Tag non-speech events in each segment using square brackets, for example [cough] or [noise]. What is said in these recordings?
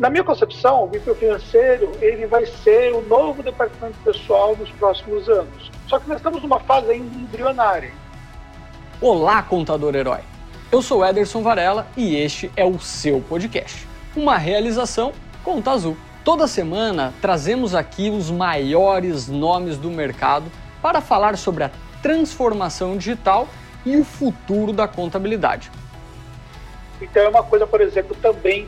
Na minha concepção, o BPO financeiro ele vai ser o novo departamento pessoal nos próximos anos. Só que nós estamos numa fase ainda embrionária. Olá, contador herói. Eu sou Ederson Varela e este é o seu podcast. Uma realização Conta Azul. Toda semana trazemos aqui os maiores nomes do mercado para falar sobre a transformação digital e o futuro da contabilidade. Então é uma coisa, por exemplo, também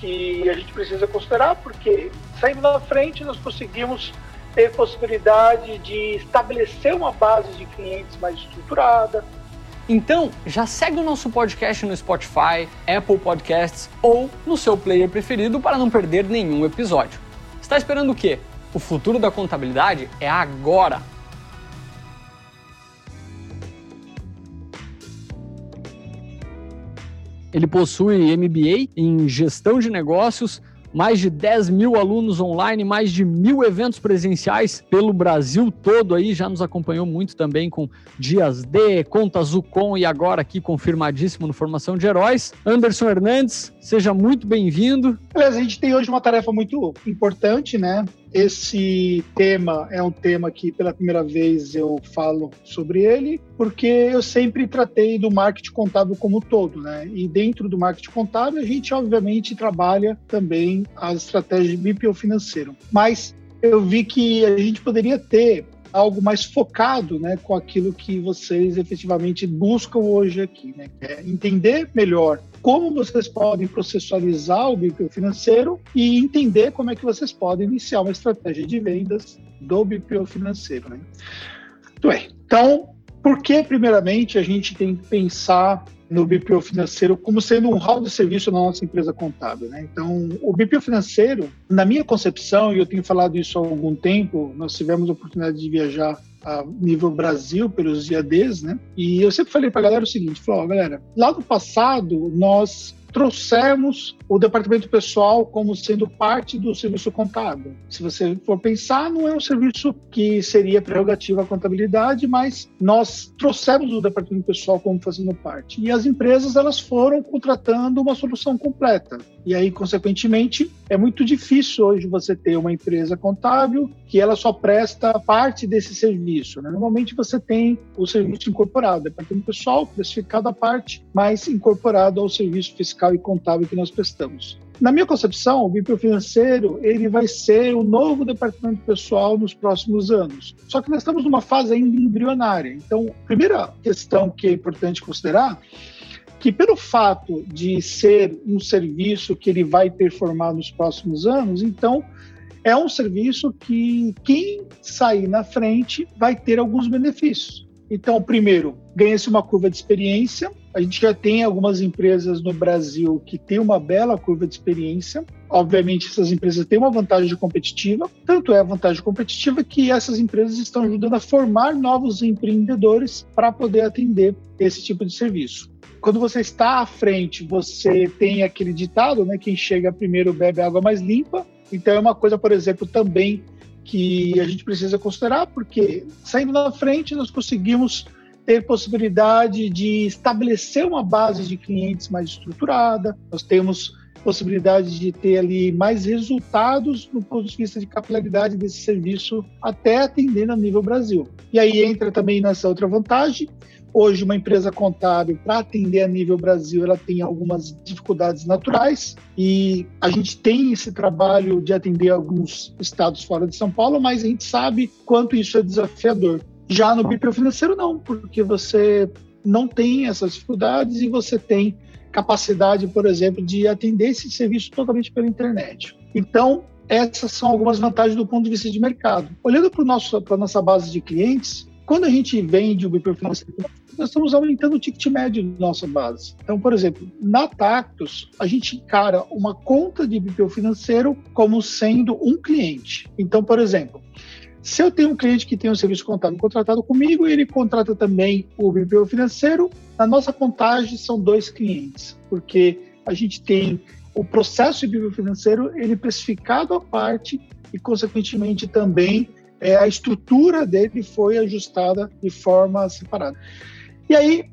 que a gente precisa considerar, porque saindo na frente nós conseguimos ter possibilidade de estabelecer uma base de clientes mais estruturada. Então, já segue o nosso podcast no Spotify, Apple Podcasts ou no seu player preferido para não perder nenhum episódio. Está esperando o quê? O futuro da contabilidade é agora! Ele possui MBA em gestão de negócios, mais de 10 mil alunos online, mais de mil eventos presenciais pelo Brasil todo aí, já nos acompanhou muito também com Dias D, Conta Zucom e agora aqui confirmadíssimo no Formação de Heróis. Anderson Hernandes, seja muito bem-vindo. Beleza, a gente tem hoje uma tarefa muito importante, né? Esse tema é um tema que pela primeira vez eu falo sobre ele, porque eu sempre tratei do marketing contábil como um todo, né? E dentro do marketing contábil a gente obviamente trabalha também as estratégias de BPO financeiro. Mas eu vi que a gente poderia ter algo mais focado né, com aquilo que vocês efetivamente buscam hoje aqui, né? É entender melhor como vocês podem processualizar o BPO financeiro e entender como é que vocês podem iniciar uma estratégia de vendas do BPO financeiro. Né? Muito bem. Então, por que, primeiramente, a gente tem que pensar no BPO financeiro como sendo um hall de serviço na nossa empresa contábil. Né? Então, o BPO financeiro, na minha concepção, e eu tenho falado isso há algum tempo, nós tivemos a oportunidade de viajar a nível Brasil pelos IADs, né? E eu sempre falei para a galera o seguinte, falou, galera, lá no passado nós trouxemos o departamento pessoal como sendo parte do serviço contábil. Se você for pensar, não é um serviço que seria prerrogativa à contabilidade, mas nós trouxemos o departamento pessoal como fazendo parte. E as empresas elas foram contratando uma solução completa. E aí, consequentemente, é muito difícil hoje você ter uma empresa contábil que ela só presta parte desse serviço. Né? Normalmente você tem o serviço incorporado, departamento pessoal precificado à parte, mas incorporado ao serviço fiscal e contábil que nós prestamos estamos. Na minha concepção, o BPO financeiro ele vai ser o novo departamento pessoal nos próximos anos. Só que nós estamos numa fase ainda embrionária. Então, primeira questão que é importante considerar que pelo fato de ser um serviço que ele vai performar nos próximos anos, então é um serviço que quem sair na frente vai ter alguns benefícios. Então, primeiro, ganha-se uma curva de experiência. A gente já tem algumas empresas no Brasil que têm uma bela curva de experiência. Obviamente, essas empresas têm uma vantagem competitiva, tanto é a vantagem competitiva que essas empresas estão ajudando a formar novos empreendedores para poder atender esse tipo de serviço. Quando você está à frente, você tem aquele ditado, né? Quem chega primeiro bebe água mais limpa. Então, é uma coisa, por exemplo, também que a gente precisa considerar, porque saindo na frente nós conseguimos ter possibilidade de estabelecer uma base de clientes mais estruturada, nós temos possibilidade de ter ali mais resultados do ponto de vista de capilaridade desse serviço até atendendo a nível Brasil. E aí entra também nessa outra vantagem, Hoje, uma empresa contábil, para atender a nível Brasil, ela tem algumas dificuldades naturais e a gente tem esse trabalho de atender alguns estados fora de São Paulo, mas a gente sabe quanto isso é desafiador. Já no BPO financeiro, não, porque você não tem essas dificuldades e você tem capacidade, por exemplo, de atender esse serviço totalmente pela internet. Então, essas são algumas vantagens do ponto de vista de mercado. Olhando para a nossa base de clientes, quando a gente vende o BPO financeiro nós estamos aumentando o ticket médio da nossa base. Então, por exemplo, na Tactus, a gente encara uma conta de BPO financeiro como sendo um cliente. Então, por exemplo, se eu tenho um cliente que tem um serviço contábil contratado comigo ele contrata também o BPO financeiro, na nossa contagem são dois clientes, porque a gente tem o processo de BPO financeiro ele precificado à parte e, consequentemente, também é, a estrutura dele foi ajustada de forma separada. E aí,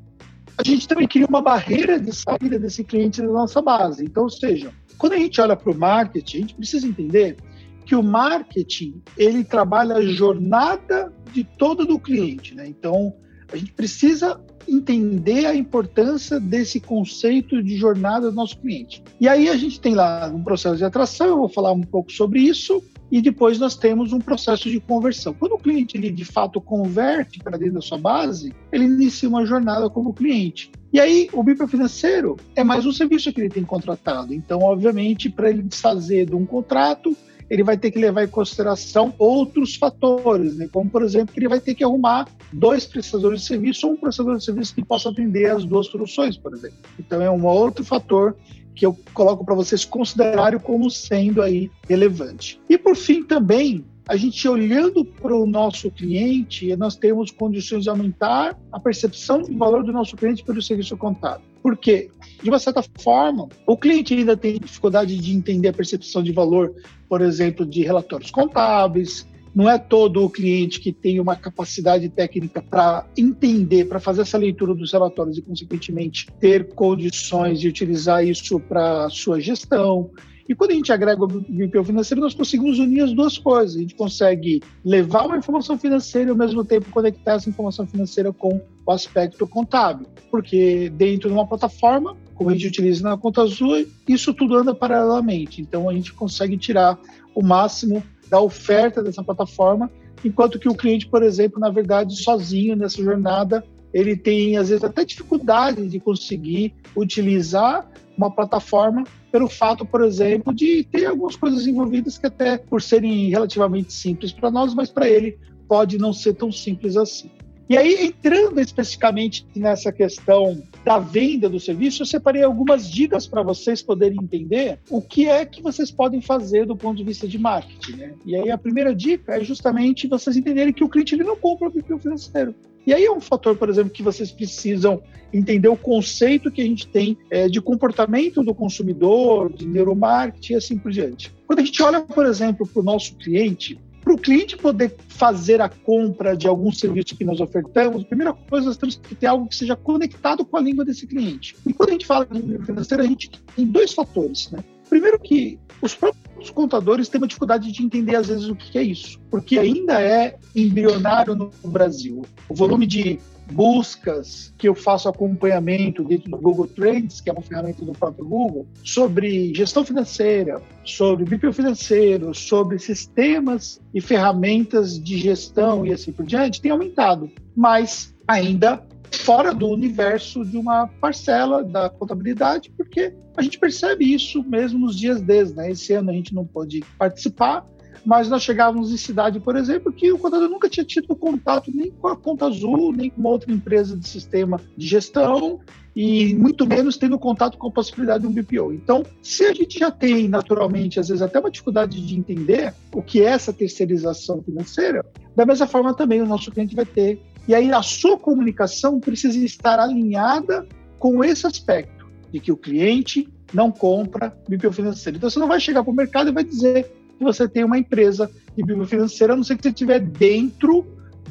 a gente também cria uma barreira de saída desse cliente da nossa base. Então, ou seja, quando a gente olha para o marketing, a gente precisa entender que o marketing ele trabalha a jornada de todo do cliente, né? Então a gente precisa entender a importância desse conceito de jornada do nosso cliente. E aí a gente tem lá um processo de atração, eu vou falar um pouco sobre isso, e depois nós temos um processo de conversão. Quando o cliente ele de fato converte para dentro da sua base, ele inicia uma jornada como cliente. E aí, o BIP financeiro é mais um serviço que ele tem contratado. Então, obviamente, para ele desfazer de um contrato, ele vai ter que levar em consideração outros fatores, né? como, por exemplo, que ele vai ter que arrumar dois prestadores de serviço ou um prestador de serviço que possa atender as duas soluções, por exemplo. Então, é um outro fator que eu coloco para vocês considerarem como sendo aí relevante. E, por fim, também, a gente olhando para o nosso cliente, nós temos condições de aumentar a percepção de valor do nosso cliente pelo serviço contábil. Porque, de uma certa forma, o cliente ainda tem dificuldade de entender a percepção de valor, por exemplo, de relatórios contábeis. Não é todo o cliente que tem uma capacidade técnica para entender, para fazer essa leitura dos relatórios e, consequentemente, ter condições de utilizar isso para sua gestão. E quando a gente agrega o BPO financeiro, nós conseguimos unir as duas coisas. A gente consegue levar uma informação financeira e, ao mesmo tempo, conectar essa informação financeira com o aspecto contábil. Porque dentro de uma plataforma, como a gente utiliza na Conta Azul, isso tudo anda paralelamente. Então, a gente consegue tirar o máximo da oferta dessa plataforma, enquanto que o cliente, por exemplo, na verdade, sozinho nessa jornada, ele tem, às vezes, até dificuldade de conseguir utilizar uma plataforma pelo fato, por exemplo, de ter algumas coisas envolvidas que até por serem relativamente simples para nós, mas para ele pode não ser tão simples assim. E aí, entrando especificamente nessa questão da venda do serviço, eu separei algumas dicas para vocês poderem entender o que é que vocês podem fazer do ponto de vista de marketing. Né? E aí, a primeira dica é justamente vocês entenderem que o cliente ele não compra o perfil financeiro. E aí é um fator, por exemplo, que vocês precisam entender o conceito que a gente tem é, de comportamento do consumidor, de neuromarketing e assim por diante. Quando a gente olha, por exemplo, para o nosso cliente, para o cliente poder fazer a compra de algum serviço que nós ofertamos, a primeira coisa, nós temos que ter algo que seja conectado com a língua desse cliente. E quando a gente fala de língua financeira, a gente tem dois fatores. Né? Primeiro que os próprios contadores têm uma dificuldade de entender, às vezes, o que é isso, porque ainda é embrionário no Brasil. O volume de buscas que eu faço acompanhamento dentro do Google Trends, que é uma ferramenta do próprio Google, sobre gestão financeira, sobre BPO financeiro, sobre sistemas e ferramentas de gestão e assim por diante, tem aumentado, mas ainda fora do universo de uma parcela da contabilidade, porque a gente percebe isso mesmo nos dias desde, né? Esse ano a gente não pôde participar, mas nós chegávamos em cidade, por exemplo, que o contador nunca tinha tido contato nem com a Conta Azul, nem com uma outra empresa de sistema de gestão, e muito menos tendo contato com a possibilidade de um BPO. Então, se a gente já tem, naturalmente, às vezes até uma dificuldade de entender o que é essa terceirização financeira, da mesma forma também o nosso cliente vai ter. E aí a sua comunicação precisa estar alinhada com esse aspecto, de que o cliente não compra BPO financeiro. Então, você não vai chegar para o mercado e vai dizer que você tem uma empresa de BPO financeira, a não ser que você estiver dentro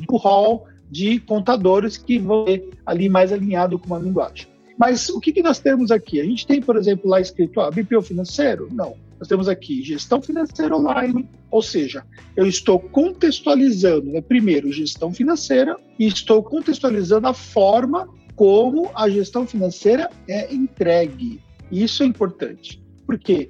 do hall de contadores que vão ter ali mais alinhado com uma linguagem. Mas o que, que nós temos aqui? A gente tem, por exemplo, lá escrito ah, BPO financeiro? Não. Nós temos aqui gestão financeira online, ou seja, eu estou contextualizando, né, primeiro, gestão financeira e estou contextualizando a forma como a gestão financeira é entregue. Isso é importante. Por quê?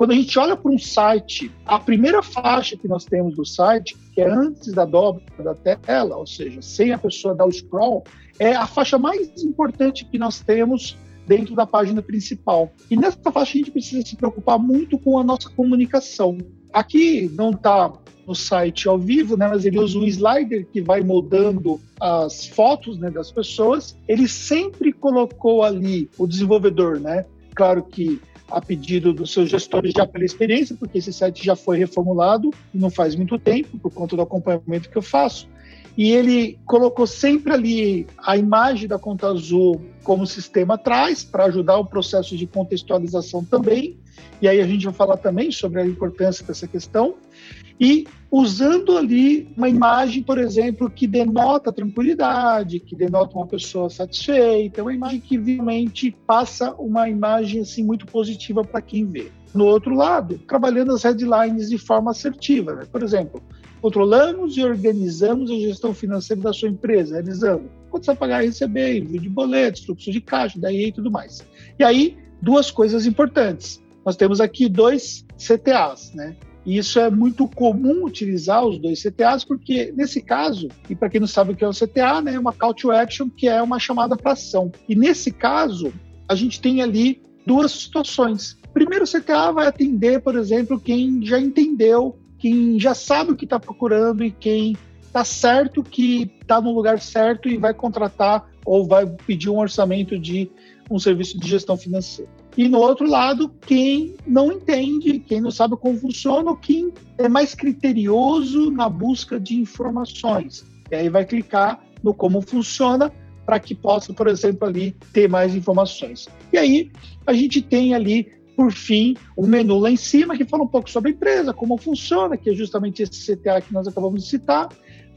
Quando a gente olha para um site, a primeira faixa que nós temos do site, que é antes da dobra da tela, ou seja, sem a pessoa dar o scroll, é a faixa mais importante que nós temos dentro da página principal. E nessa faixa a gente precisa se preocupar muito com a nossa comunicação. Aqui não está no site ao vivo, né, mas ele usa um slider que vai moldando as fotos né, das pessoas. Ele sempre colocou ali o desenvolvedor, né? Claro que a pedido dos seus gestores já pela experiência, porque esse site já foi reformulado não faz muito tempo, por conta do acompanhamento que eu faço. E ele colocou sempre ali a imagem da conta azul como sistema atrás, para ajudar o processo de contextualização também. E aí a gente vai falar também sobre a importância dessa questão e usando ali uma imagem, por exemplo, que denota tranquilidade, que denota uma pessoa satisfeita, uma imagem que realmente passa uma imagem assim muito positiva para quem vê. no outro lado, trabalhando as headlines de forma assertiva. Né? Por exemplo, controlamos e organizamos a gestão financeira da sua empresa, realizando quanto você pagar e receber, envio de boletos, fluxo de caixa, daí e tudo mais. E aí, duas coisas importantes. Nós temos aqui dois CTAs, né? E isso é muito comum utilizar os dois CTAs, porque nesse caso, e para quem não sabe o que é o CTA, né, é uma call to action, que é uma chamada para ação. E nesse caso, a gente tem ali duas situações. Primeiro, o CTA vai atender, por exemplo, quem já entendeu, quem já sabe o que está procurando e quem está certo que está no lugar certo e vai contratar ou vai pedir um orçamento de um serviço de gestão financeira. E no outro lado, quem não entende, quem não sabe como funciona, quem é mais criterioso na busca de informações. E aí vai clicar no como funciona para que possa, por exemplo, ali ter mais informações. E aí a gente tem ali, por fim, o um menu lá em cima que fala um pouco sobre a empresa, como funciona, que é justamente esse CTA que nós acabamos de citar.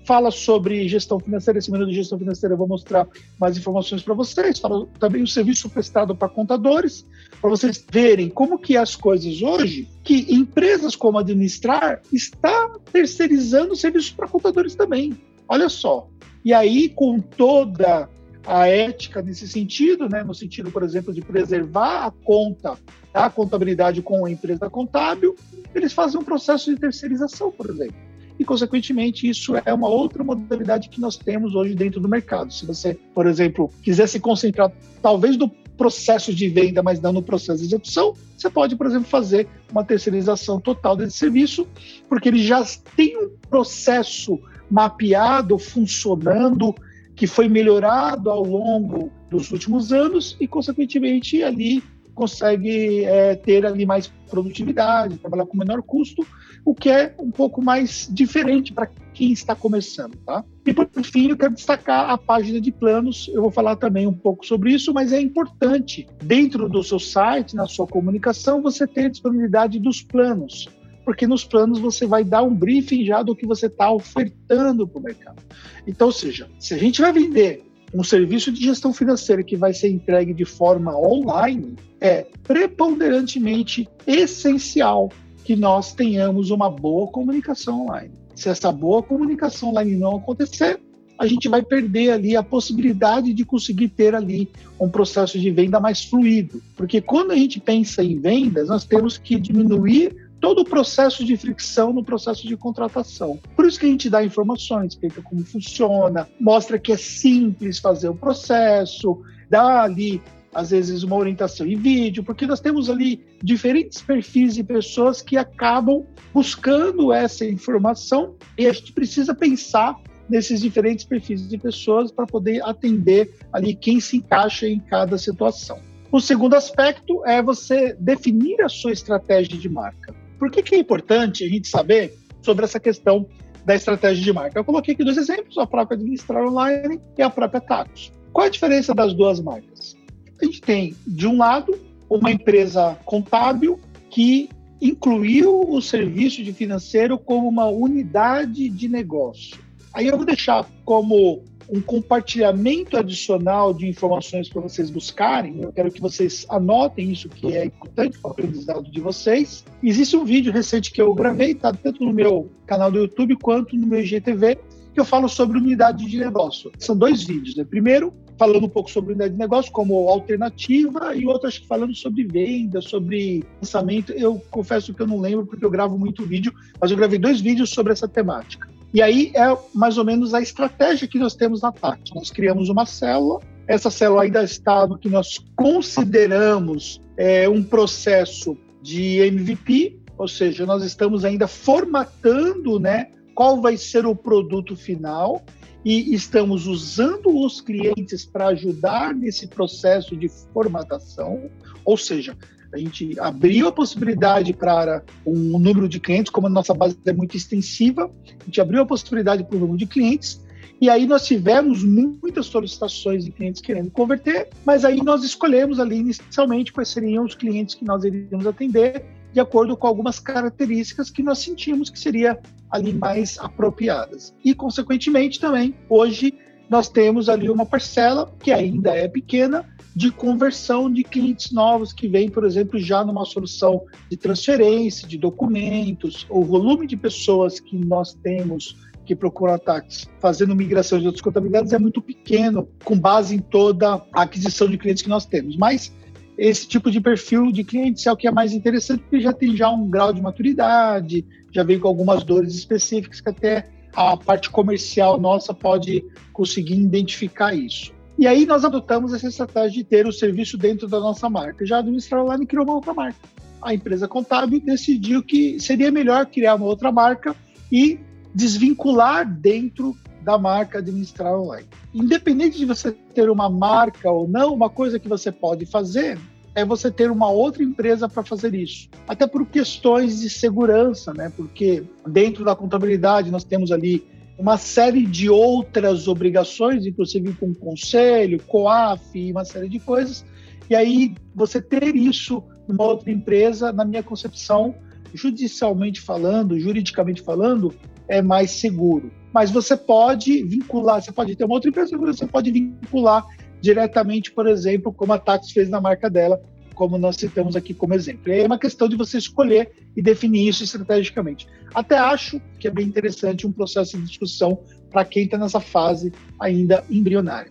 Fala sobre gestão financeira, esse menu de gestão financeira eu vou mostrar mais informações para vocês. Fala também o serviço prestado para contadores, para vocês verem como que é as coisas hoje, que empresas como administrar está terceirizando serviços para contadores também. Olha só. E aí, com toda a ética nesse sentido, né, no sentido, por exemplo, de preservar a conta, a contabilidade com a empresa contábil, eles fazem um processo de terceirização, por exemplo. E, consequentemente, isso é uma outra modalidade que nós temos hoje dentro do mercado. Se você, por exemplo, quiser se concentrar, talvez no processo de venda, mas não no processo de execução, você pode, por exemplo, fazer uma terceirização total desse serviço, porque ele já tem um processo mapeado, funcionando, que foi melhorado ao longo dos últimos anos e, consequentemente, ali consegue é, ter ali mais produtividade, trabalhar com menor custo, o que é um pouco mais diferente para quem está começando, tá? E por fim, eu quero destacar a página de planos. Eu vou falar também um pouco sobre isso, mas é importante dentro do seu site, na sua comunicação, você ter disponibilidade dos planos porque nos planos você vai dar um briefing já do que você está ofertando para o mercado. Então, ou seja, se a gente vai vender um serviço de gestão financeira que vai ser entregue de forma online, é preponderantemente essencial que nós tenhamos uma boa comunicação online. Se essa boa comunicação online não acontecer, a gente vai perder ali a possibilidade de conseguir ter ali um processo de venda mais fluido. Porque quando a gente pensa em vendas, nós temos que diminuir todo o processo de fricção no processo de contratação. Por isso que a gente dá informações, explica como funciona, mostra que é simples fazer o processo, dá ali às vezes uma orientação em vídeo, porque nós temos ali diferentes perfis de pessoas que acabam buscando essa informação e a gente precisa pensar nesses diferentes perfis de pessoas para poder atender ali quem se encaixa em cada situação. O segundo aspecto é você definir a sua estratégia de marca. Por que, que é importante a gente saber sobre essa questão da estratégia de marca? Eu coloquei aqui dois exemplos, a própria Administrar Online e a própria Tacos. Qual a diferença das duas marcas? A gente tem, de um lado, uma empresa contábil que incluiu o serviço de financeiro como uma unidade de negócio. Aí eu vou deixar como um compartilhamento adicional de informações para vocês buscarem. Eu quero que vocês anotem isso que é importante para o aprendizado de vocês. Existe um vídeo recente que eu gravei, tá tanto no meu canal do YouTube quanto no meu IGTV, que eu falo sobre unidade de negócio. São dois vídeos, né? Primeiro, falando um pouco sobre unidade de negócio como alternativa e outro acho que falando sobre venda, sobre lançamento. Eu confesso que eu não lembro porque eu gravo muito vídeo, mas eu gravei dois vídeos sobre essa temática. E aí é mais ou menos a estratégia que nós temos na TAC. Nós criamos uma célula, essa célula ainda está no que nós consideramos é, um processo de MVP, ou seja, nós estamos ainda formatando né, qual vai ser o produto final. E estamos usando os clientes para ajudar nesse processo de formatação, ou seja, a gente abriu a possibilidade para um número de clientes, como a nossa base é muito extensiva, a gente abriu a possibilidade para o número de clientes, e aí nós tivemos muitas solicitações de clientes querendo converter, mas aí nós escolhemos ali inicialmente quais seriam os clientes que nós iríamos atender, de acordo com algumas características que nós sentimos que seria ali mais apropriadas. E consequentemente também hoje nós temos ali uma parcela que ainda é pequena de conversão de clientes novos que vêm, por exemplo, já numa solução de transferência de documentos, o volume de pessoas que nós temos que procuram ataques fazendo migração de outras contabilidades é muito pequeno, com base em toda a aquisição de clientes que nós temos. Mas esse tipo de perfil de clientes é o que é mais interessante, porque já tem já um grau de maturidade, já vem com algumas dores específicas que até a parte comercial nossa pode conseguir identificar isso. E aí nós adotamos essa estratégia de ter o serviço dentro da nossa marca. Já a Administrar Online criou uma outra marca. A empresa contábil decidiu que seria melhor criar uma outra marca e desvincular dentro da marca Administrar Online. Independente de você ter uma marca ou não, uma coisa que você pode fazer é você ter uma outra empresa para fazer isso. Até por questões de segurança, né? Porque dentro da contabilidade nós temos ali uma série de outras obrigações, inclusive com conselho, COAF uma série de coisas. E aí você ter isso numa outra empresa, na minha concepção, judicialmente falando, juridicamente falando, é mais seguro. Mas você pode vincular, você pode ter uma outra empresa, você pode vincular diretamente, por exemplo, como a Tax fez na marca dela, como nós citamos aqui como exemplo. E aí é uma questão de você escolher e definir isso estrategicamente. Até acho que é bem interessante um processo de discussão para quem está nessa fase ainda embrionária.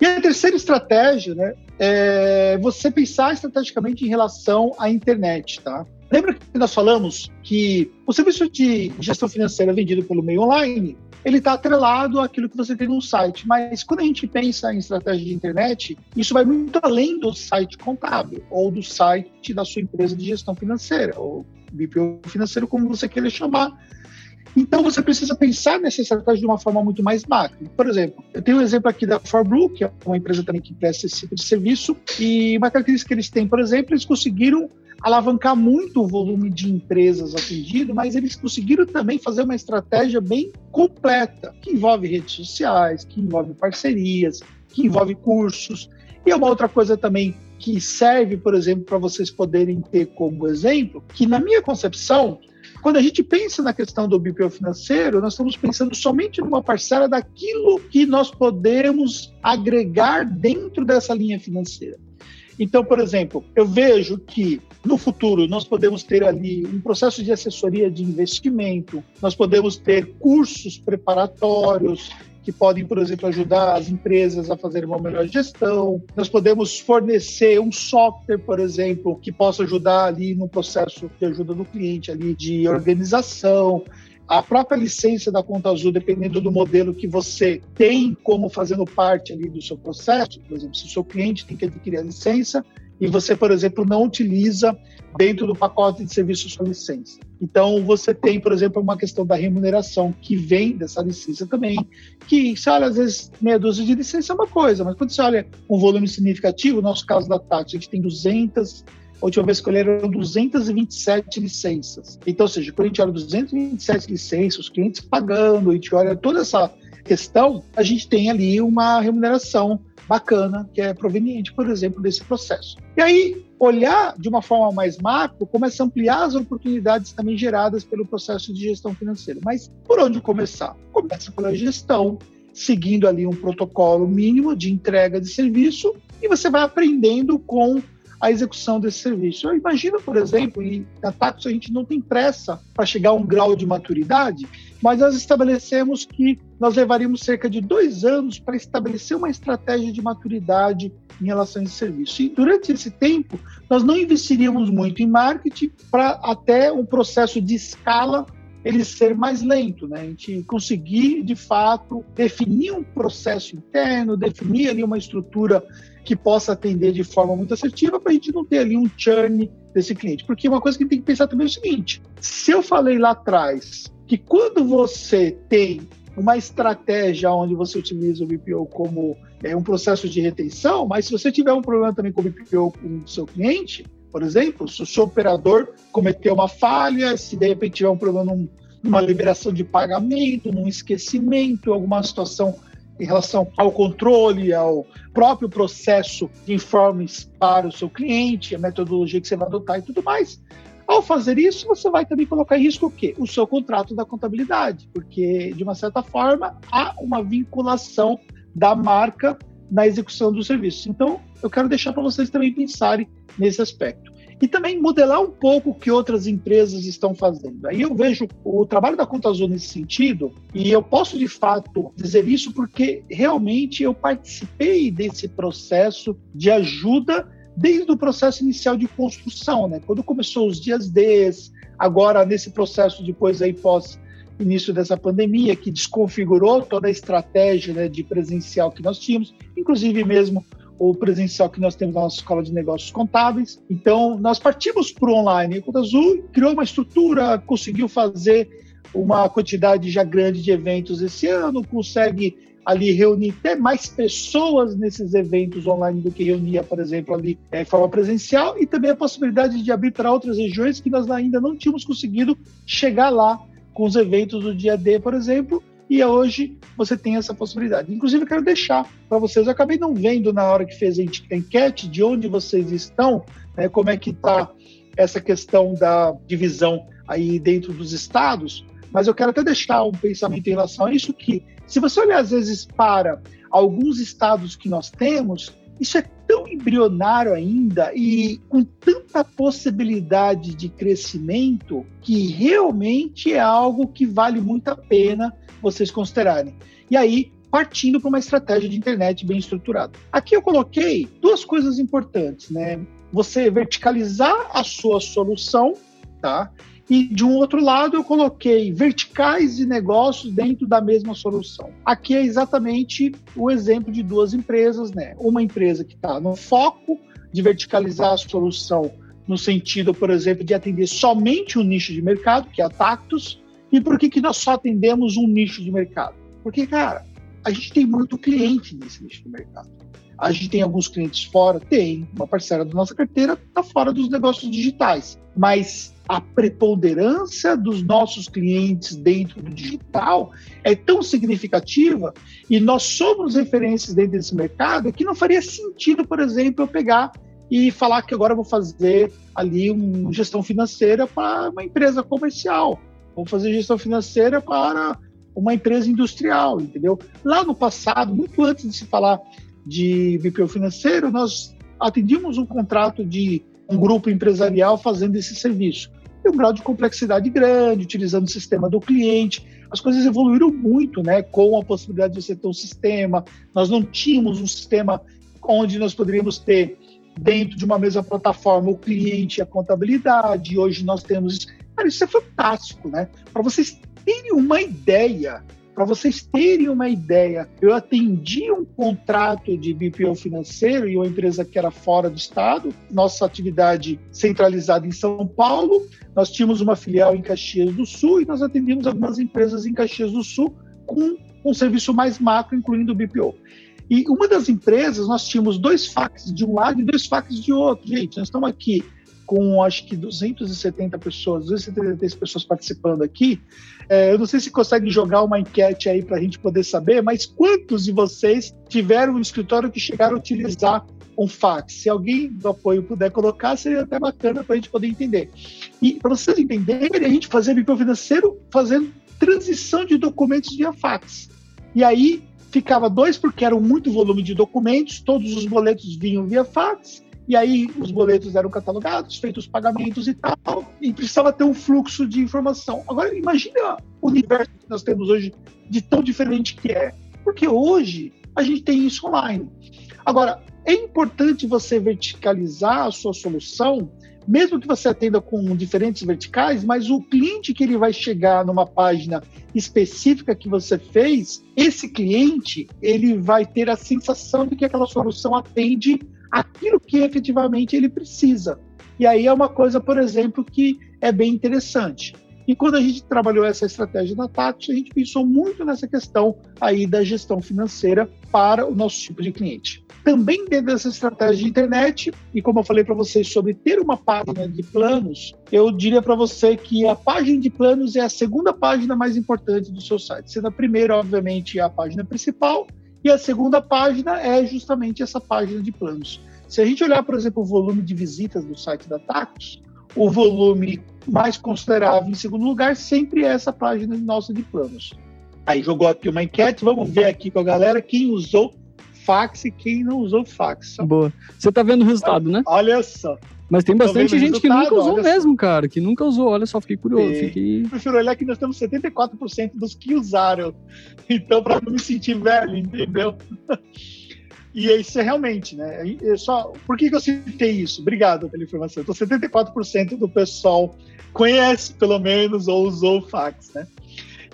E a terceira estratégia né, é você pensar estrategicamente em relação à internet. Tá? Lembra que nós falamos que o serviço de gestão financeira vendido pelo meio online ele está atrelado àquilo que você tem no site. Mas quando a gente pensa em estratégia de internet, isso vai muito além do site contábil ou do site da sua empresa de gestão financeira, ou BPO financeiro, como você queira chamar. Então você precisa pensar nessa estratégia de uma forma muito mais macro. Por exemplo, eu tenho um exemplo aqui da ForBlue, que é uma empresa também que presta esse tipo de serviço, e uma característica que eles têm, por exemplo, eles conseguiram alavancar muito o volume de empresas atendido, mas eles conseguiram também fazer uma estratégia bem completa, que envolve redes sociais, que envolve parcerias, que envolve cursos. E uma outra coisa também que serve, por exemplo, para vocês poderem ter como exemplo, que na minha concepção, quando a gente pensa na questão do BPO financeiro, nós estamos pensando somente numa parcela daquilo que nós podemos agregar dentro dessa linha financeira. Então, por exemplo, eu vejo que no futuro nós podemos ter ali um processo de assessoria de investimento, nós podemos ter cursos preparatórios que podem, por exemplo, ajudar as empresas a fazerem uma melhor gestão. Nós podemos fornecer um software, por exemplo, que possa ajudar ali no processo de ajuda do cliente ali de organização a própria licença da conta azul, dependendo do modelo que você tem como fazendo parte ali do seu processo, por exemplo, se o seu cliente tem que adquirir a licença e você, por exemplo, não utiliza dentro do pacote de serviços sua licença. Então, você tem, por exemplo, uma questão da remuneração que vem dessa licença também, que você olha, às vezes, meia dúzia de licença é uma coisa, mas quando você olha um volume significativo, no nosso caso da Tati, a gente tem 200 a última vez que eu olhei eram 227 licenças. Então, ou seja, quando a gente olha 227 licenças, os clientes pagando, a gente olha toda essa questão, a gente tem ali uma remuneração bacana que é proveniente, por exemplo, desse processo. E aí, olhar de uma forma mais macro começa a ampliar as oportunidades também geradas pelo processo de gestão financeira. Mas por onde começar? Começa pela gestão, seguindo ali um protocolo mínimo de entrega de serviço e você vai aprendendo com a execução desse serviço. Eu imagino, por exemplo, e na a gente não tem pressa para chegar a um grau de maturidade, mas nós estabelecemos que nós levaríamos cerca de dois anos para estabelecer uma estratégia de maturidade em relação a esse serviço. E durante esse tempo, nós não investiríamos muito em marketing para até um processo de escala ele ser mais lento, né? A gente conseguir, de fato, definir um processo interno, definir ali uma estrutura que possa atender de forma muito assertiva para a gente não ter ali um churn desse cliente. Porque uma coisa que tem que pensar também é o seguinte: se eu falei lá atrás que quando você tem uma estratégia onde você utiliza o BPO como é, um processo de retenção, mas se você tiver um problema também com o BPO com o seu cliente, por exemplo, se o seu operador cometeu uma falha, se de repente tiver um problema num, numa liberação de pagamento, num esquecimento, alguma situação em relação ao controle, ao próprio processo de informes para o seu cliente, a metodologia que você vai adotar e tudo mais. Ao fazer isso, você vai também colocar em risco o quê? O seu contrato da contabilidade, porque, de uma certa forma, há uma vinculação da marca na execução do serviço. Então, eu quero deixar para vocês também pensarem nesse aspecto. E também modelar um pouco o que outras empresas estão fazendo. Aí eu vejo o trabalho da Conta Azul nesse sentido, e eu posso de fato dizer isso porque realmente eu participei desse processo de ajuda desde o processo inicial de construção, né? Quando começou os dias D, agora nesse processo depois aí pós início dessa pandemia que desconfigurou toda a estratégia né, de presencial que nós tínhamos, inclusive mesmo o presencial que nós temos na nossa escola de negócios contábeis. Então, nós partimos para o online. A Conta Azul criou uma estrutura, conseguiu fazer uma quantidade já grande de eventos esse ano, consegue ali reunir até mais pessoas nesses eventos online do que reunia, por exemplo, ali é, de forma presencial, e também a possibilidade de abrir para outras regiões que nós ainda não tínhamos conseguido chegar lá com os eventos do dia D, por exemplo, e hoje você tem essa possibilidade. Inclusive, eu quero deixar para vocês, eu acabei não vendo na hora que fez a enquete de onde vocês estão, né, como é que está essa questão da divisão aí dentro dos estados, mas eu quero até deixar um pensamento em relação a isso que, se você olhar às vezes para alguns estados que nós temos, isso é tão embrionário ainda e com tanta possibilidade de crescimento que realmente é algo que vale muito a pena vocês considerarem. E aí, partindo para uma estratégia de internet bem estruturada. Aqui eu coloquei duas coisas importantes, né? Você verticalizar a sua solução, tá? E de um outro lado, eu coloquei verticais de negócios dentro da mesma solução. Aqui é exatamente o exemplo de duas empresas, né? Uma empresa que está no foco de verticalizar a solução no sentido, por exemplo, de atender somente um nicho de mercado, que é a Tactus. E por que, que nós só atendemos um nicho de mercado? Porque, cara, a gente tem muito cliente nesse nicho de mercado. A gente tem alguns clientes fora, tem uma parcela da nossa carteira está fora dos negócios digitais, mas a preponderância dos nossos clientes dentro do digital é tão significativa e nós somos referências dentro desse mercado que não faria sentido, por exemplo, eu pegar e falar que agora vou fazer ali uma gestão financeira para uma empresa comercial, vou fazer gestão financeira para uma empresa industrial, entendeu? Lá no passado, muito antes de se falar de BPO financeiro, nós atendíamos um contrato de um grupo empresarial fazendo esse serviço. Tem um grau de complexidade grande, utilizando o sistema do cliente. As coisas evoluíram muito, né? Com a possibilidade de você ter um sistema. Nós não tínhamos um sistema onde nós poderíamos ter dentro de uma mesma plataforma o cliente e a contabilidade. Hoje nós temos. Cara, isso é fantástico, né? Para vocês terem uma ideia, para vocês terem uma ideia, eu atendi um contrato de BPO financeiro e uma empresa que era fora do estado, nossa atividade centralizada em São Paulo, nós tínhamos uma filial em Caxias do Sul e nós atendíamos algumas empresas em Caxias do Sul com um serviço mais macro, incluindo o BPO. E uma das empresas, nós tínhamos dois fax de um lado e dois fax de outro. Gente, nós estamos aqui com acho que 270 pessoas, 273 pessoas participando aqui. É, eu não sei se consegue jogar uma enquete aí para a gente poder saber, mas quantos de vocês tiveram um escritório que chegaram a utilizar um fax? Se alguém do apoio puder colocar, seria até bacana para a gente poder entender. E para vocês entenderem, a gente fazia microfinanceiro fazendo transição de documentos via fax. E aí ficava dois, porque era muito volume de documentos, todos os boletos vinham via fax, e aí os boletos eram catalogados, feitos os pagamentos e tal, e precisava ter um fluxo de informação. Agora, imagina o universo que nós temos hoje de tão diferente que é. Porque hoje a gente tem isso online. Agora, é importante você verticalizar a sua solução, mesmo que você atenda com diferentes verticais, mas o cliente que ele vai chegar numa página específica que você fez, esse cliente, ele vai ter a sensação de que aquela solução atende aquilo que efetivamente ele precisa. E aí é uma coisa, por exemplo, que é bem interessante. E quando a gente trabalhou essa estratégia da Tati, a gente pensou muito nessa questão aí da gestão financeira para o nosso tipo de cliente. Também dentro dessa estratégia de internet, e como eu falei para vocês sobre ter uma página de planos, eu diria para você que a página de planos é a segunda página mais importante do seu site. Sendo a primeira, obviamente, a página principal, e a segunda página é justamente essa página de planos. Se a gente olhar, por exemplo, o volume de visitas do site da Tactus, o volume mais considerável em segundo lugar sempre é essa página nossa de planos. Aí jogou aqui uma enquete, vamos ver aqui com a galera quem usou fax e quem não usou fax. Boa. Você tá vendo o resultado, olha, né? Olha só. Mas tem bastante gente que nunca usou mesmo, só. cara, que nunca usou. Olha só, fiquei curioso. E... Fiquei... Prefiro olhar que nós temos 74% dos que usaram. [laughs] Então, para não me sentir velho, entendeu? [laughs] E isso é realmente, né? Eu só, por que, que eu citei isso? Obrigado pela informação. Então, 74% do pessoal conhece, pelo menos, ou usou o fax, né?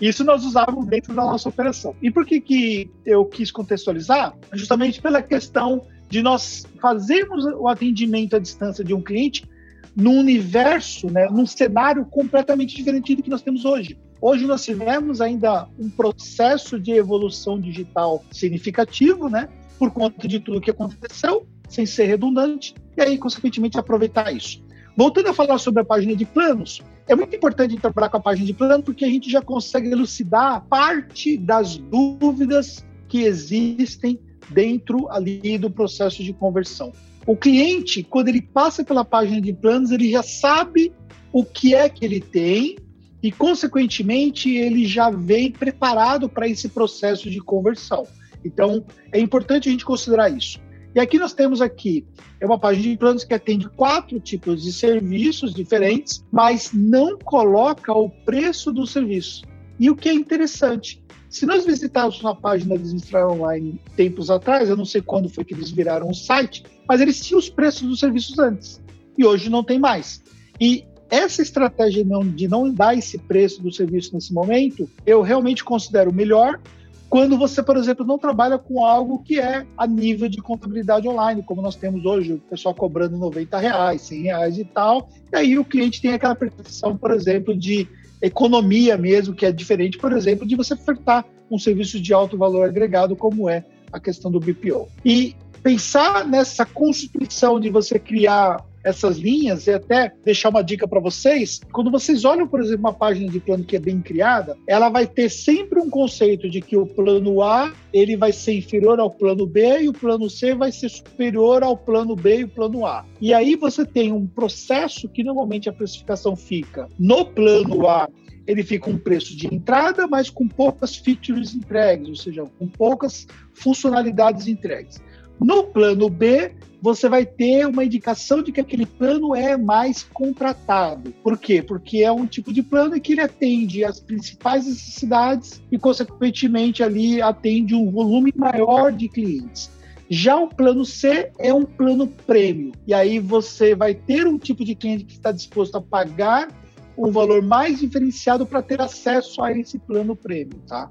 Isso nós usávamos dentro da nossa operação. E por que, que eu quis contextualizar? Justamente pela questão de nós fazermos o atendimento à distância de um cliente num universo, né, num cenário completamente diferente do que nós temos hoje. Hoje nós tivemos ainda um processo de evolução digital significativo, né, por conta de tudo que aconteceu, sem ser redundante, e aí, consequentemente, aproveitar isso. Voltando a falar sobre a página de planos, é muito importante trabalhar com a página de plano porque a gente já consegue elucidar parte das dúvidas que existem dentro ali do processo de conversão. O cliente, quando ele passa pela página de planos, ele já sabe o que é que ele tem e, consequentemente, ele já vem preparado para esse processo de conversão. Então, é importante a gente considerar isso. E aqui nós temos aqui é uma página de planos que atende quatro tipos de serviços diferentes, mas não coloca o preço do serviço. E o que é interessante, se nós visitarmos uma página da Infra Online tempos atrás, eu não sei quando foi que eles viraram o site, mas eles tinham os preços dos serviços antes. E hoje não tem mais. E essa estratégia não, de não dar esse preço do serviço nesse momento, eu realmente considero melhor quando você, por exemplo, não trabalha com algo que é a nível de contabilidade online, como nós temos hoje, o pessoal cobrando 90 reais, 100 reais e tal, e aí o cliente tem aquela percepção, por exemplo, de economia mesmo, que é diferente, por exemplo, de você ofertar um serviço de alto valor agregado, como é a questão do BPO. E pensar nessa constituição de você criar essas linhas e até deixar uma dica para vocês. Quando vocês olham, por exemplo, uma página de plano que é bem criada, ela vai ter sempre um conceito de que o plano A ele vai ser inferior ao plano B e o plano C vai ser superior ao plano B e o plano A. E aí você tem um processo que normalmente a precificação fica no plano A ele fica um preço de entrada, mas com poucas features entregues, ou seja, com poucas funcionalidades entregues. No plano B, você vai ter uma indicação de que aquele plano é mais contratado. Por quê? Porque é um tipo de plano que ele atende as principais necessidades e, consequentemente, ali atende um volume maior de clientes. Já o plano C é um plano prêmio. E aí você vai ter um tipo de cliente que está disposto a pagar um valor mais diferenciado para ter acesso a esse plano prêmio, tá?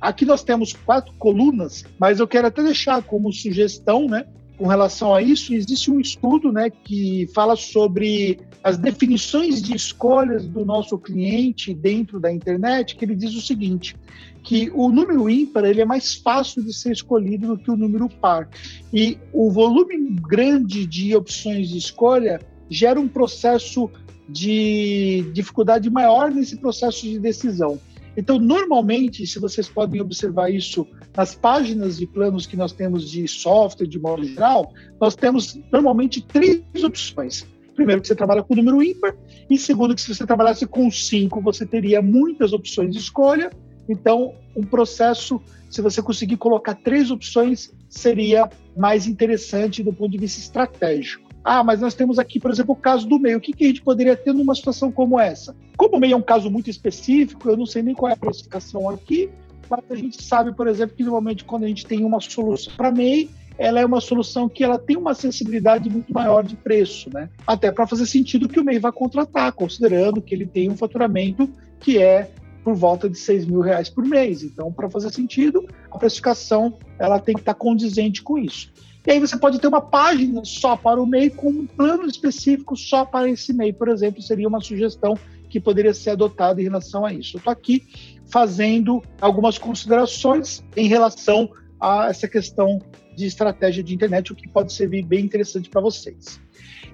Aqui nós temos quatro colunas, mas eu quero até deixar como sugestão, né? Com relação a isso, existe um estudo né, que fala sobre as definições de escolhas do nosso cliente dentro da internet, que ele diz o seguinte, que o número ímpar ele é mais fácil de ser escolhido do que o número par. E o volume grande de opções de escolha gera um processo de dificuldade maior nesse processo de decisão. Então, normalmente, se vocês podem observar isso nas páginas de planos que nós temos de software, de modo geral, nós temos normalmente três opções. Primeiro, que você trabalha com o número ímpar, e segundo, que se você trabalhasse com cinco, você teria muitas opções de escolha. Então, um processo, se você conseguir colocar três opções, seria mais interessante do ponto de vista estratégico. Ah, mas nós temos aqui, por exemplo, o caso do meio. O que, que a gente poderia ter numa situação como essa? Como o meio é um caso muito específico, eu não sei nem qual é a classificação aqui, mas a gente sabe, por exemplo, que normalmente quando a gente tem uma solução para MEI, ela é uma solução que ela tem uma acessibilidade muito maior de preço, né? Até para fazer sentido que o MEI vai contratar, considerando que ele tem um faturamento que é por volta de 6 mil reais por mês. Então, para fazer sentido, a precificação ela tem que estar condizente com isso. E aí você pode ter uma página só para o MEI com um plano específico só para esse MEI, por exemplo, seria uma sugestão que poderia ser adotada em relação a isso. Eu estou aqui fazendo algumas considerações em relação a essa questão de estratégia de internet, o que pode servir bem interessante para vocês.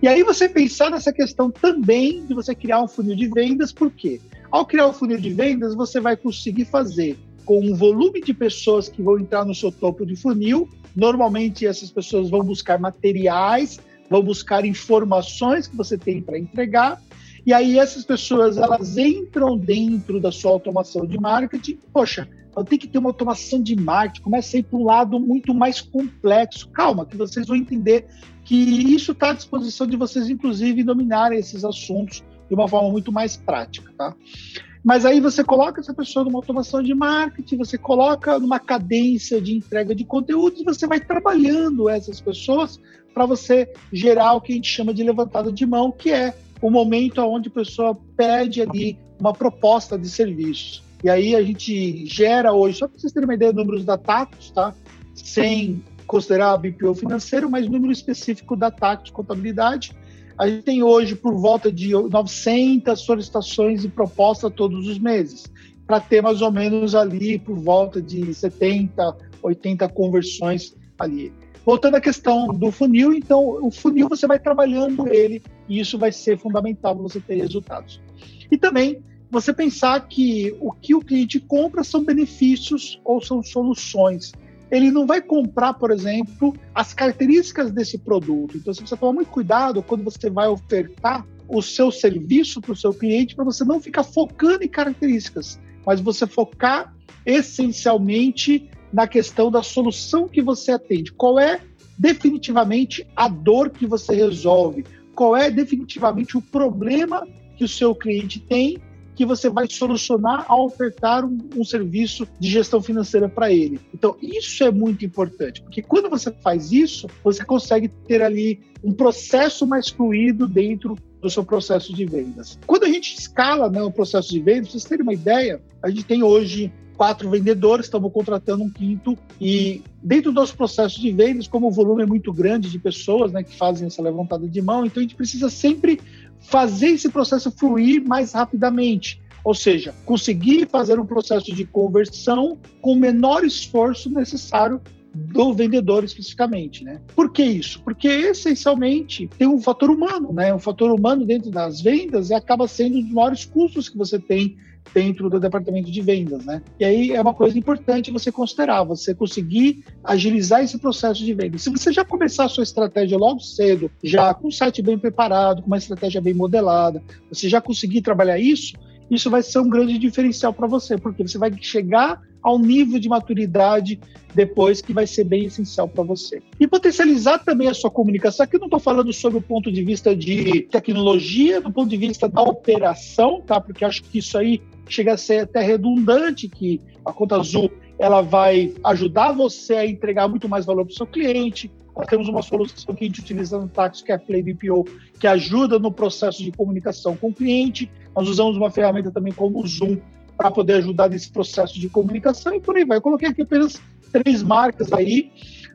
E aí você pensar nessa questão também de você criar um funil de vendas, por quê? Ao criar um funil de vendas, você vai conseguir fazer com um volume de pessoas que vão entrar no seu topo de funil Normalmente essas pessoas vão buscar materiais vão buscar informações que você tem para entregar. E aí essas pessoas elas entram dentro da sua automação de marketing. Poxa, eu tenho que ter uma automação de marketing. Começa a ir para um lado muito mais complexo. Calma, que vocês vão entender que isso está à disposição de vocês, inclusive, dominarem esses assuntos de uma forma muito mais prática, tá? Mas aí você coloca essa pessoa numa automação de marketing, você coloca numa cadência de entrega de conteúdos você vai trabalhando essas pessoas para você gerar o que a gente chama de levantada de mão, que é o momento onde a pessoa pede ali uma proposta de serviço. E aí a gente gera hoje, só para vocês terem uma ideia, números da Tatos, tá? Sem considerar a BPO financeiro, mas número específico da Tatos Contabilidade, a gente tem hoje por volta de 900 solicitações e propostas todos os meses, para ter mais ou menos ali por volta de 70, 80 conversões ali. Voltando à questão do funil, então o funil você vai trabalhando ele e isso vai ser fundamental para você ter resultados. E também você pensar que o que o cliente compra são benefícios ou são soluções ele não vai comprar, por exemplo, as características desse produto. Então, você precisa tomar muito cuidado quando você vai ofertar o seu serviço para o seu cliente, para você não ficar focando em características, mas você focar essencialmente na questão da solução que você atende. Qual é definitivamente a dor que você resolve? Qual é definitivamente o problema que o seu cliente tem que você vai solucionar ao ofertar um, um serviço de gestão financeira para ele. Então, isso é muito importante, porque quando você faz isso, você consegue ter ali um processo mais fluido dentro do seu processo de vendas. Quando a gente escala né, o processo de vendas, para vocês terem uma ideia, a gente tem hoje quatro vendedores, estamos contratando um quinto e dentro dos processos de vendas, como o volume é muito grande de pessoas né, que fazem essa levantada de mão, então a gente precisa sempre fazer esse processo fluir mais rapidamente. Ou seja, conseguir fazer um processo de conversão com o menor esforço necessário do vendedor especificamente, né? Por que isso? Porque essencialmente tem um fator humano, né? Um fator humano dentro das vendas acaba sendo um dos maiores custos que você tem dentro do departamento de vendas, né? E aí é uma coisa importante você considerar, você conseguir agilizar esse processo de venda. Se você já começar a sua estratégia logo cedo, já com o site bem preparado, com uma estratégia bem modelada, você já conseguir trabalhar isso, isso vai ser um grande diferencial para você, porque você vai chegar ao nível de maturidade depois que vai ser bem essencial para você. E potencializar também a sua comunicação. Aqui eu não estou falando sobre o ponto de vista de tecnologia, do ponto de vista da operação, tá? Porque acho que isso aí chega a ser até redundante, que a conta azul ela vai ajudar você a entregar muito mais valor para o seu cliente. Nós temos uma solução que a gente utiliza no táxi, que é a Play BPO, que ajuda no processo de comunicação com o cliente. Nós usamos uma ferramenta também como o Zoom para poder ajudar nesse processo de comunicação e por aí vai. Eu coloquei aqui apenas três marcas aí.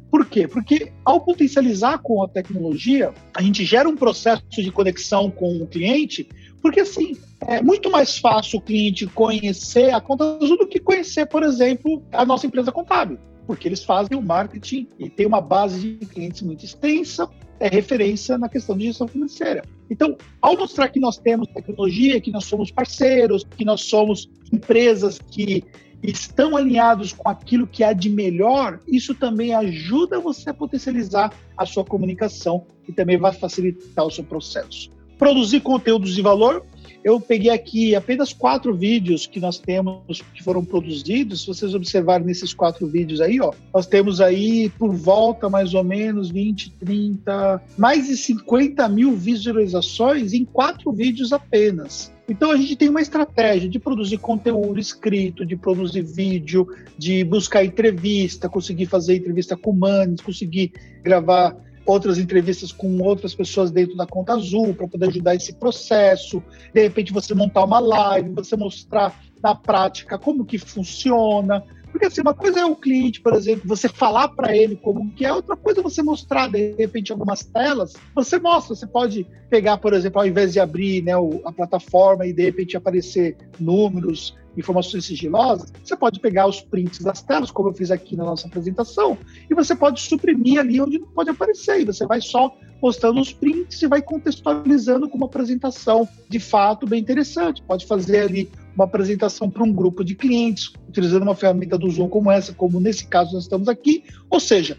Por quê? Porque ao potencializar com a tecnologia, a gente gera um processo de conexão com o cliente, porque assim, é muito mais fácil o cliente conhecer a conta azul do que conhecer, por exemplo, a nossa empresa contábil, porque eles fazem o marketing e tem uma base de clientes muito extensa, é referência na questão de gestão financeira. Então, ao mostrar que nós temos tecnologia, que nós somos parceiros, que nós somos empresas que estão alinhados com aquilo que há de melhor, isso também ajuda você a potencializar a sua comunicação e também vai facilitar o seu processo. Produzir conteúdos de valor eu peguei aqui apenas quatro vídeos que nós temos que foram produzidos. Se vocês observarem nesses quatro vídeos aí, ó, nós temos aí por volta mais ou menos 20, 30, mais de 50 mil visualizações em quatro vídeos apenas. Então a gente tem uma estratégia de produzir conteúdo escrito, de produzir vídeo, de buscar entrevista, conseguir fazer entrevista com manes, conseguir gravar outras entrevistas com outras pessoas dentro da conta azul para poder ajudar esse processo. De repente você montar uma live, você mostrar na prática como que funciona. Porque assim, uma coisa é o cliente, por exemplo, você falar para ele como que é, outra coisa é você mostrar de repente algumas telas. Você mostra, você pode pegar, por exemplo, ao invés de abrir né, a plataforma e de repente aparecer números, informações sigilosas, você pode pegar os prints das telas, como eu fiz aqui na nossa apresentação, e você pode suprimir ali onde não pode aparecer, e você vai só postando os prints e vai contextualizando com uma apresentação de fato bem interessante. Pode fazer ali uma apresentação para um grupo de clientes, utilizando uma ferramenta do Zoom como essa, como nesse caso nós estamos aqui. Ou seja,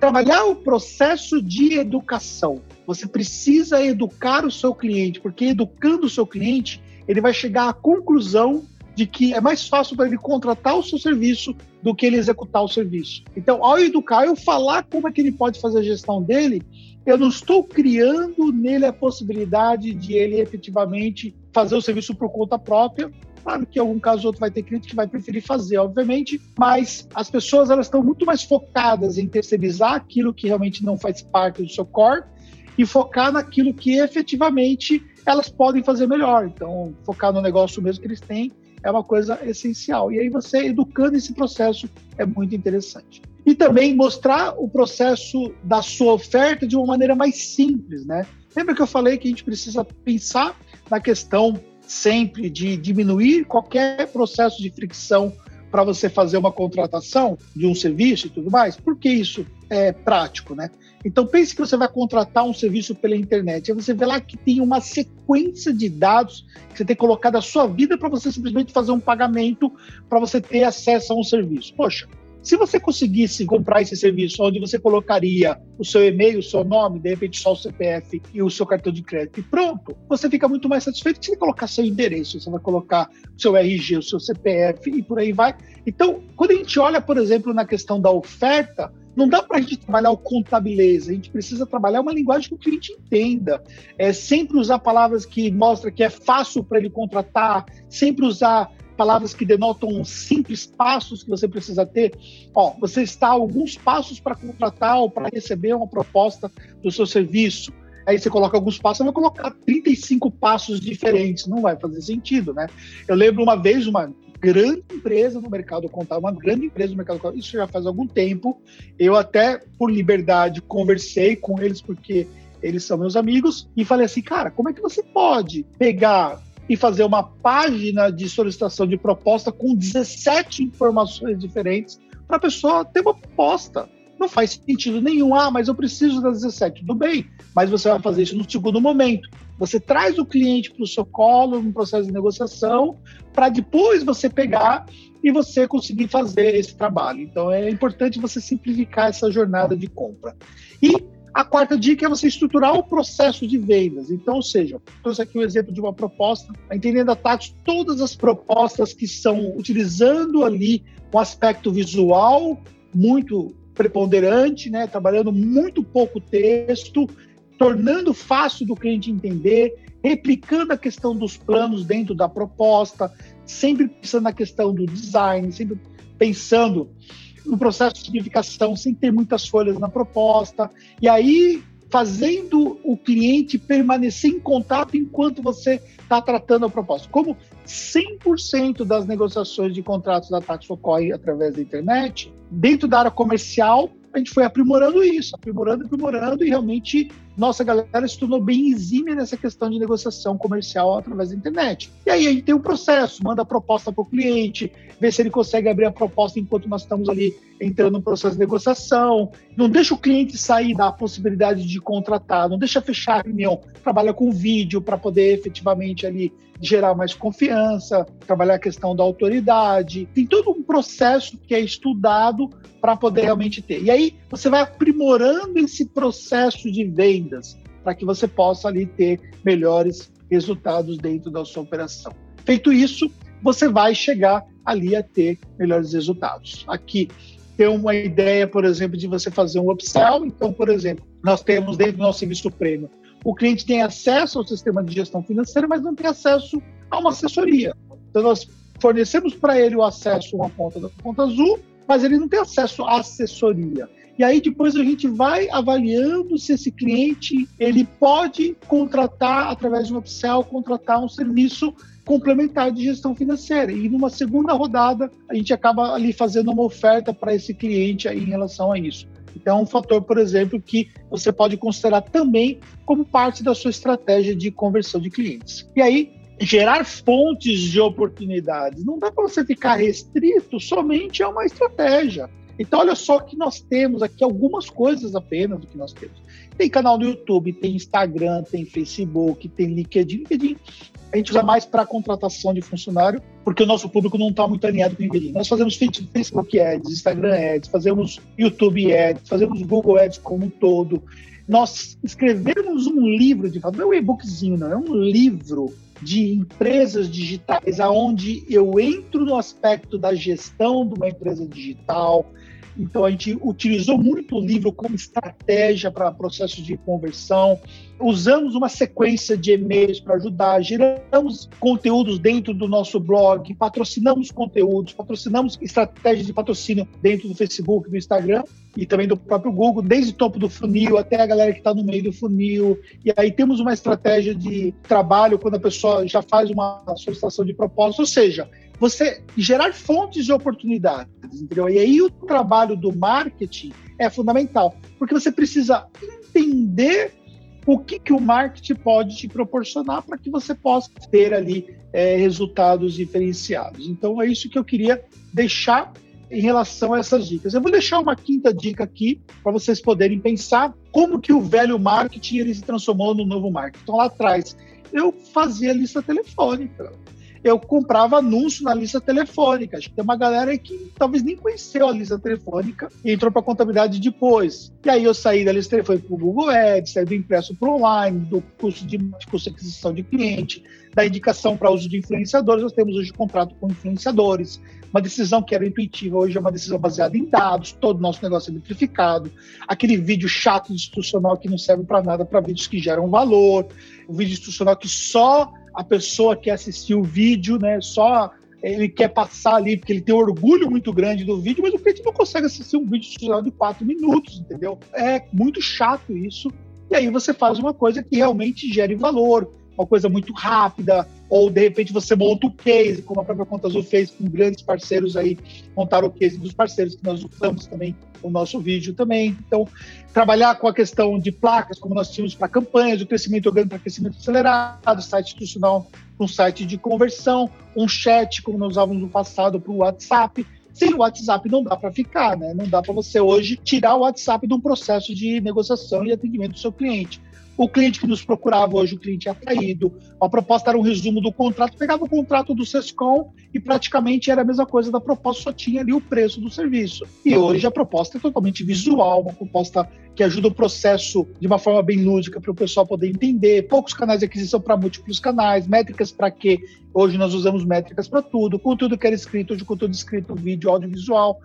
trabalhar o processo de educação. Você precisa educar o seu cliente, porque educando o seu cliente, ele vai chegar à conclusão de que é mais fácil para ele contratar o seu serviço do que ele executar o serviço. Então, ao educar, eu falar como é que ele pode fazer a gestão dele, eu não estou criando nele a possibilidade de ele efetivamente fazer o serviço por conta própria. Claro que em algum caso ou outro vai ter cliente que vai preferir fazer, obviamente, mas as pessoas elas estão muito mais focadas em terceirizar aquilo que realmente não faz parte do seu core e focar naquilo que efetivamente elas podem fazer melhor. Então, focar no negócio mesmo que eles têm é uma coisa essencial. E aí você educando esse processo é muito interessante. E também mostrar o processo da sua oferta de uma maneira mais simples, né? Lembra que eu falei que a gente precisa pensar na questão sempre de diminuir qualquer processo de fricção para você fazer uma contratação de um serviço e tudo mais? Por que isso é prático, né? Então pense que você vai contratar um serviço pela internet. Aí você vê lá que tem uma sequência de dados que você tem colocado a sua vida para você simplesmente fazer um pagamento para você ter acesso a um serviço. Poxa, se você conseguisse comprar esse serviço onde você colocaria o seu e-mail, o seu nome, de repente só o CPF e o seu cartão de crédito e pronto, você fica muito mais satisfeito que você colocar seu endereço, você vai colocar o seu RG, o seu CPF e por aí vai. Então, quando a gente olha, por exemplo, na questão da oferta, não dá para a gente trabalhar o contabileza, a gente precisa trabalhar uma linguagem que o cliente entenda. É sempre usar palavras que mostram que é fácil para ele contratar, sempre usar palavras que denotam simples passos que você precisa ter. Ó, você está alguns passos para contratar ou para receber uma proposta do seu serviço. Aí você coloca alguns passos, vai colocar 35 passos diferentes, não vai fazer sentido, né? Eu lembro uma vez uma grande empresa no mercado contábil, uma grande empresa no mercado contábil, isso já faz algum tempo. Eu até, por liberdade, conversei com eles, porque eles são meus amigos, e falei assim, cara, como é que você pode pegar e fazer uma página de solicitação de proposta com 17 informações diferentes para a pessoa ter uma proposta? Não faz sentido nenhum. Ah, mas eu preciso das 17. Tudo bem, mas você vai fazer isso no segundo momento. Você traz o cliente para o seu colo no processo de negociação, para depois você pegar e você conseguir fazer esse trabalho. Então é importante você simplificar essa jornada de compra. E a quarta dica é você estruturar o processo de vendas. Então, ou seja, trouxe aqui um exemplo de uma proposta, entendendo a Tatos todas as propostas que são utilizando ali um aspecto visual muito preponderante, né, trabalhando muito pouco texto, tornando fácil do cliente entender, replicando a questão dos planos dentro da proposta, sempre pensando na questão do design, sempre pensando no processo de significação, sem ter muitas folhas na proposta, e aí fazendo o cliente permanecer em contato enquanto você está tratando a proposta. Como 100% das negociações de contratos da Tax ocorrem através da internet, dentro da área comercial, a gente foi aprimorando isso, aprimorando, aprimorando, e realmente nossa galera se tornou bem exímia nessa questão de negociação comercial através da internet. E aí a gente tem um processo, manda a proposta para o cliente, vê se ele consegue abrir a proposta enquanto nós estamos ali entrando no processo de negociação, não deixa o cliente sair da possibilidade de contratar, não deixa fechar a reunião, trabalha com vídeo para poder efetivamente ali gerar mais confiança, trabalhar a questão da autoridade, tem todo um processo que é estudado para poder realmente ter. E aí você vai aprimorando esse processo de vendas para que você possa ali ter melhores resultados dentro da sua operação. Feito isso, você vai chegar ali a ter melhores resultados. Aqui tem uma ideia, por exemplo, de você fazer um upsell. Então, por exemplo, nós temos dentro do nosso serviço prêmio, o cliente tem acesso ao sistema de gestão financeira, mas não tem acesso a uma assessoria. Então, nós fornecemos para ele o acesso a uma conta da conta azul mas ele não tem acesso à assessoria. E aí depois a gente vai avaliando se esse cliente ele pode contratar através de um upsell, contratar um serviço complementar de gestão financeira. E numa segunda rodada a gente acaba ali fazendo uma oferta para esse cliente aí em relação a isso. Então, é um fator, por exemplo, que você pode considerar também como parte da sua estratégia de conversão de clientes. E aí, gerar fontes de oportunidades. Não dá para você ficar restrito somente a uma estratégia. Então, olha só que nós temos aqui algumas coisas apenas do que nós temos. Tem canal no YouTube, tem Instagram, tem Facebook, tem LinkedIn. LinkedIn a gente usa mais para contratação de funcionário, porque o nosso público não está muito alinhado com o LinkedIn. Nós fazemos Facebook Ads, Instagram Ads, fazemos YouTube Ads, fazemos Google Ads como um todo. Nós escrevemos um livro, de fato, não é um e-bookzinho, não, é um livro de empresas digitais, aonde eu entro no aspecto da gestão de uma empresa digital, então a gente utilizou muito o livro como estratégia para processos de conversão. Usamos uma sequência de e-mails para ajudar, geramos conteúdos dentro do nosso blog, patrocinamos conteúdos, patrocinamos estratégias de patrocínio dentro do Facebook, do Instagram e também do próprio Google, desde o topo do funil até a galera que está no meio do funil. E aí temos uma estratégia de trabalho quando a pessoa já faz uma solicitação de propósito, ou seja, você gerar fontes de oportunidades, entendeu? E aí o trabalho do marketing é fundamental, porque você precisa entender o que, que o marketing pode te proporcionar para que você possa ter ali é, resultados diferenciados. Então é isso que eu queria deixar em relação a essas dicas. Eu vou deixar uma quinta dica aqui para vocês poderem pensar como que o velho marketing ele se transformou no novo marketing. Então lá atrás eu fazia lista telefônica eu comprava anúncio na lista telefônica. Acho que tem uma galera que talvez nem conheceu a lista telefônica e entrou para contabilidade depois. E aí eu saí da lista telefônica para o Google Ads, saí do impresso para online, do curso de, custo de aquisição de cliente, da indicação para uso de influenciadores. Nós temos hoje contrato com influenciadores. Uma decisão que era intuitiva hoje é uma decisão baseada em dados, todo o nosso negócio é metrificado. Aquele vídeo chato institucional que não serve para nada para vídeos que geram valor. O vídeo institucional que só a pessoa quer assistir o vídeo, né? Só ele quer passar ali, porque ele tem orgulho muito grande do vídeo, mas o cliente não consegue assistir um vídeo de quatro minutos, entendeu? É muito chato isso. E aí você faz uma coisa que realmente gere valor, uma coisa muito rápida, ou de repente você monta o case, como a própria Conta Azul fez com grandes parceiros aí, montaram o case dos parceiros que nós usamos também o nosso vídeo também. Então, trabalhar com a questão de placas, como nós tínhamos para campanhas, o crescimento orgânico para crescimento acelerado, site institucional um site de conversão, um chat, como nós usávamos no passado para o WhatsApp. Sem o WhatsApp não dá para ficar, né? Não dá para você hoje tirar o WhatsApp de um processo de negociação e atendimento do seu cliente. O cliente que nos procurava hoje, o cliente é atraído. A proposta era um resumo do contrato, pegava o contrato do Sescom e praticamente era a mesma coisa da proposta, só tinha ali o preço do serviço. E hoje a proposta é totalmente visual, uma proposta que ajuda o processo de uma forma bem lúdica para o pessoal poder entender. Poucos canais de aquisição para múltiplos canais, métricas para quê? Hoje nós usamos métricas para tudo, conteúdo que era escrito, hoje conteúdo escrito, vídeo, audiovisual.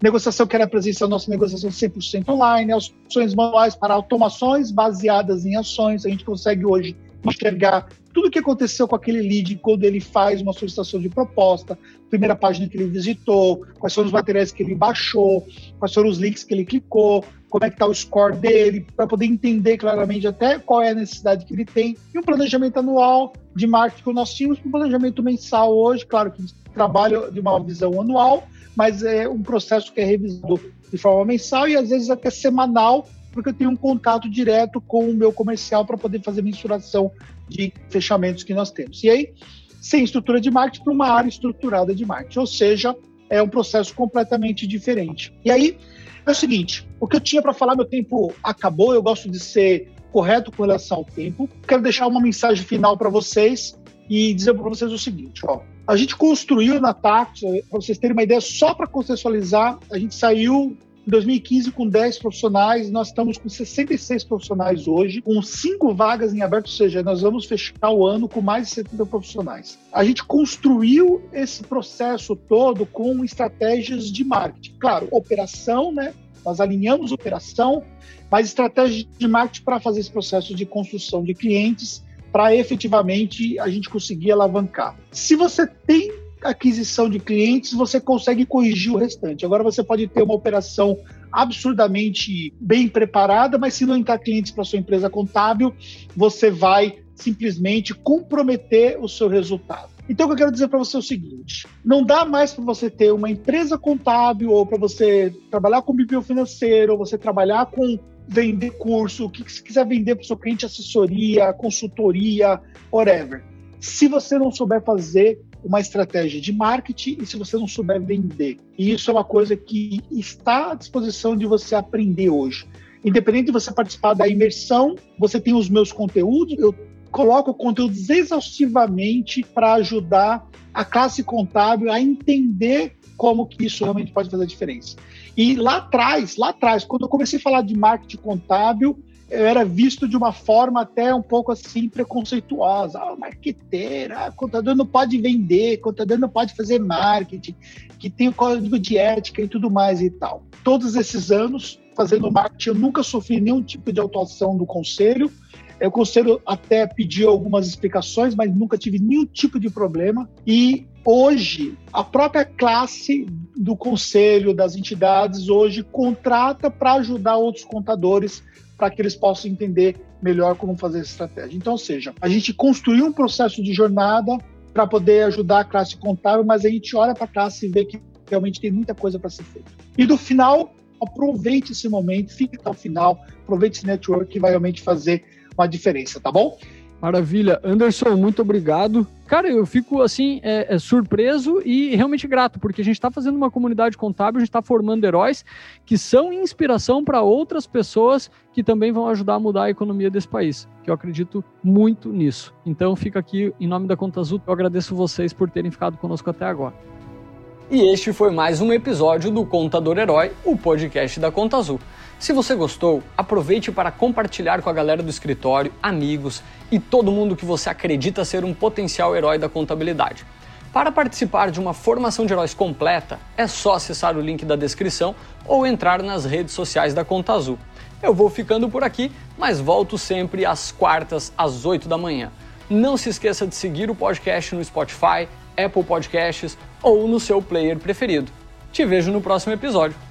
Negociação que era presencial, nossa negociação 100% online, ações manuais para automações baseadas em ações. A gente consegue hoje enxergar tudo o que aconteceu com aquele lead quando ele faz uma solicitação de proposta, primeira página que ele visitou, quais foram os materiais que ele baixou, quais foram os links que ele clicou, como é que está o score dele, para poder entender claramente até qual é a necessidade que ele tem. E um planejamento anual de marketing que nós tínhamos, um planejamento mensal hoje, claro que trabalha de uma visão anual, mas é um processo que é revisado de forma mensal e às vezes até semanal, porque eu tenho um contato direto com o meu comercial para poder fazer mensuração de fechamentos que nós temos. E aí, sem estrutura de marketing para uma área estruturada de marketing, ou seja, é um processo completamente diferente. E aí é o seguinte, o que eu tinha para falar, meu tempo acabou, eu gosto de ser correto com relação ao tempo. Quero deixar uma mensagem final para vocês e dizer para vocês o seguinte, ó. A gente construiu na Tax, para vocês terem uma ideia, só para contextualizar, a gente saiu em 2015 com 10 profissionais, nós estamos com 66 profissionais hoje, com 5 vagas em aberto, ou seja, nós vamos fechar o ano com mais de 70 profissionais. A gente construiu esse processo todo com estratégias de marketing. Claro, operação, né? Nós alinhamos operação, mas estratégias de marketing para fazer esse processo de construção de clientes para efetivamente a gente conseguir alavancar. Se você tem aquisição de clientes, você consegue corrigir o restante. Agora você pode ter uma operação absurdamente bem preparada, mas se não entrar clientes para sua empresa contábil, você vai simplesmente comprometer o seu resultado. Então, o que eu quero dizer para você é o seguinte: não dá mais para você ter uma empresa contábil, ou para você trabalhar com BPO financeiro, ou você trabalhar com vender curso, o que você quiser vender para o seu cliente, assessoria, consultoria, whatever. Se você não souber fazer uma estratégia de marketing e se você não souber vender. E isso é uma coisa que está à disposição de você aprender hoje. independente de você participar da imersão, você tem os meus conteúdos, eu coloco conteúdos exaustivamente para ajudar a classe contábil a entender como que isso realmente pode fazer a diferença. E lá atrás, lá atrás, quando eu comecei a falar de marketing contábil, eu era visto de uma forma até um pouco assim preconceituosa. Ah, marqueteira, ah, contador não pode vender, contador não pode fazer marketing, que tem o código de ética e tudo mais e tal. Todos esses anos fazendo marketing, eu nunca sofri nenhum tipo de autuação do conselho. O conselho até pediu algumas explicações, mas nunca tive nenhum tipo de problema. E hoje, a própria classe do conselho, das entidades, hoje contrata para ajudar outros contadores para que eles possam entender melhor como fazer essa estratégia. Então, ou seja, a gente construiu um processo de jornada para poder ajudar a classe contábil, mas a gente olha para a classe e vê que realmente tem muita coisa para ser feita. E no final, aproveite esse momento, fique até o final, aproveite esse network que vai realmente fazer uma diferença, tá bom? Maravilha. Anderson, muito obrigado. Cara, eu fico assim, é, é surpreso e realmente grato, porque a gente está fazendo uma comunidade contábil, a gente está formando heróis que são inspiração para outras pessoas que também vão ajudar a mudar a economia desse país, que eu acredito muito nisso. Então, fica aqui em nome da Conta Azul, eu agradeço vocês por terem ficado conosco até agora. E este foi mais um episódio do Contador Herói, o podcast da Conta Azul. Se você gostou, aproveite para compartilhar com a galera do escritório, amigos e todo mundo que você acredita ser um potencial herói da contabilidade. Para participar de uma formação de heróis completa, é só acessar o link da descrição ou entrar nas redes sociais da Conta Azul. Eu vou ficando por aqui, mas volto sempre às quartas, às 8 da manhã. Não se esqueça de seguir o podcast no Spotify, Apple Podcasts ou no seu player preferido. Te vejo no próximo episódio.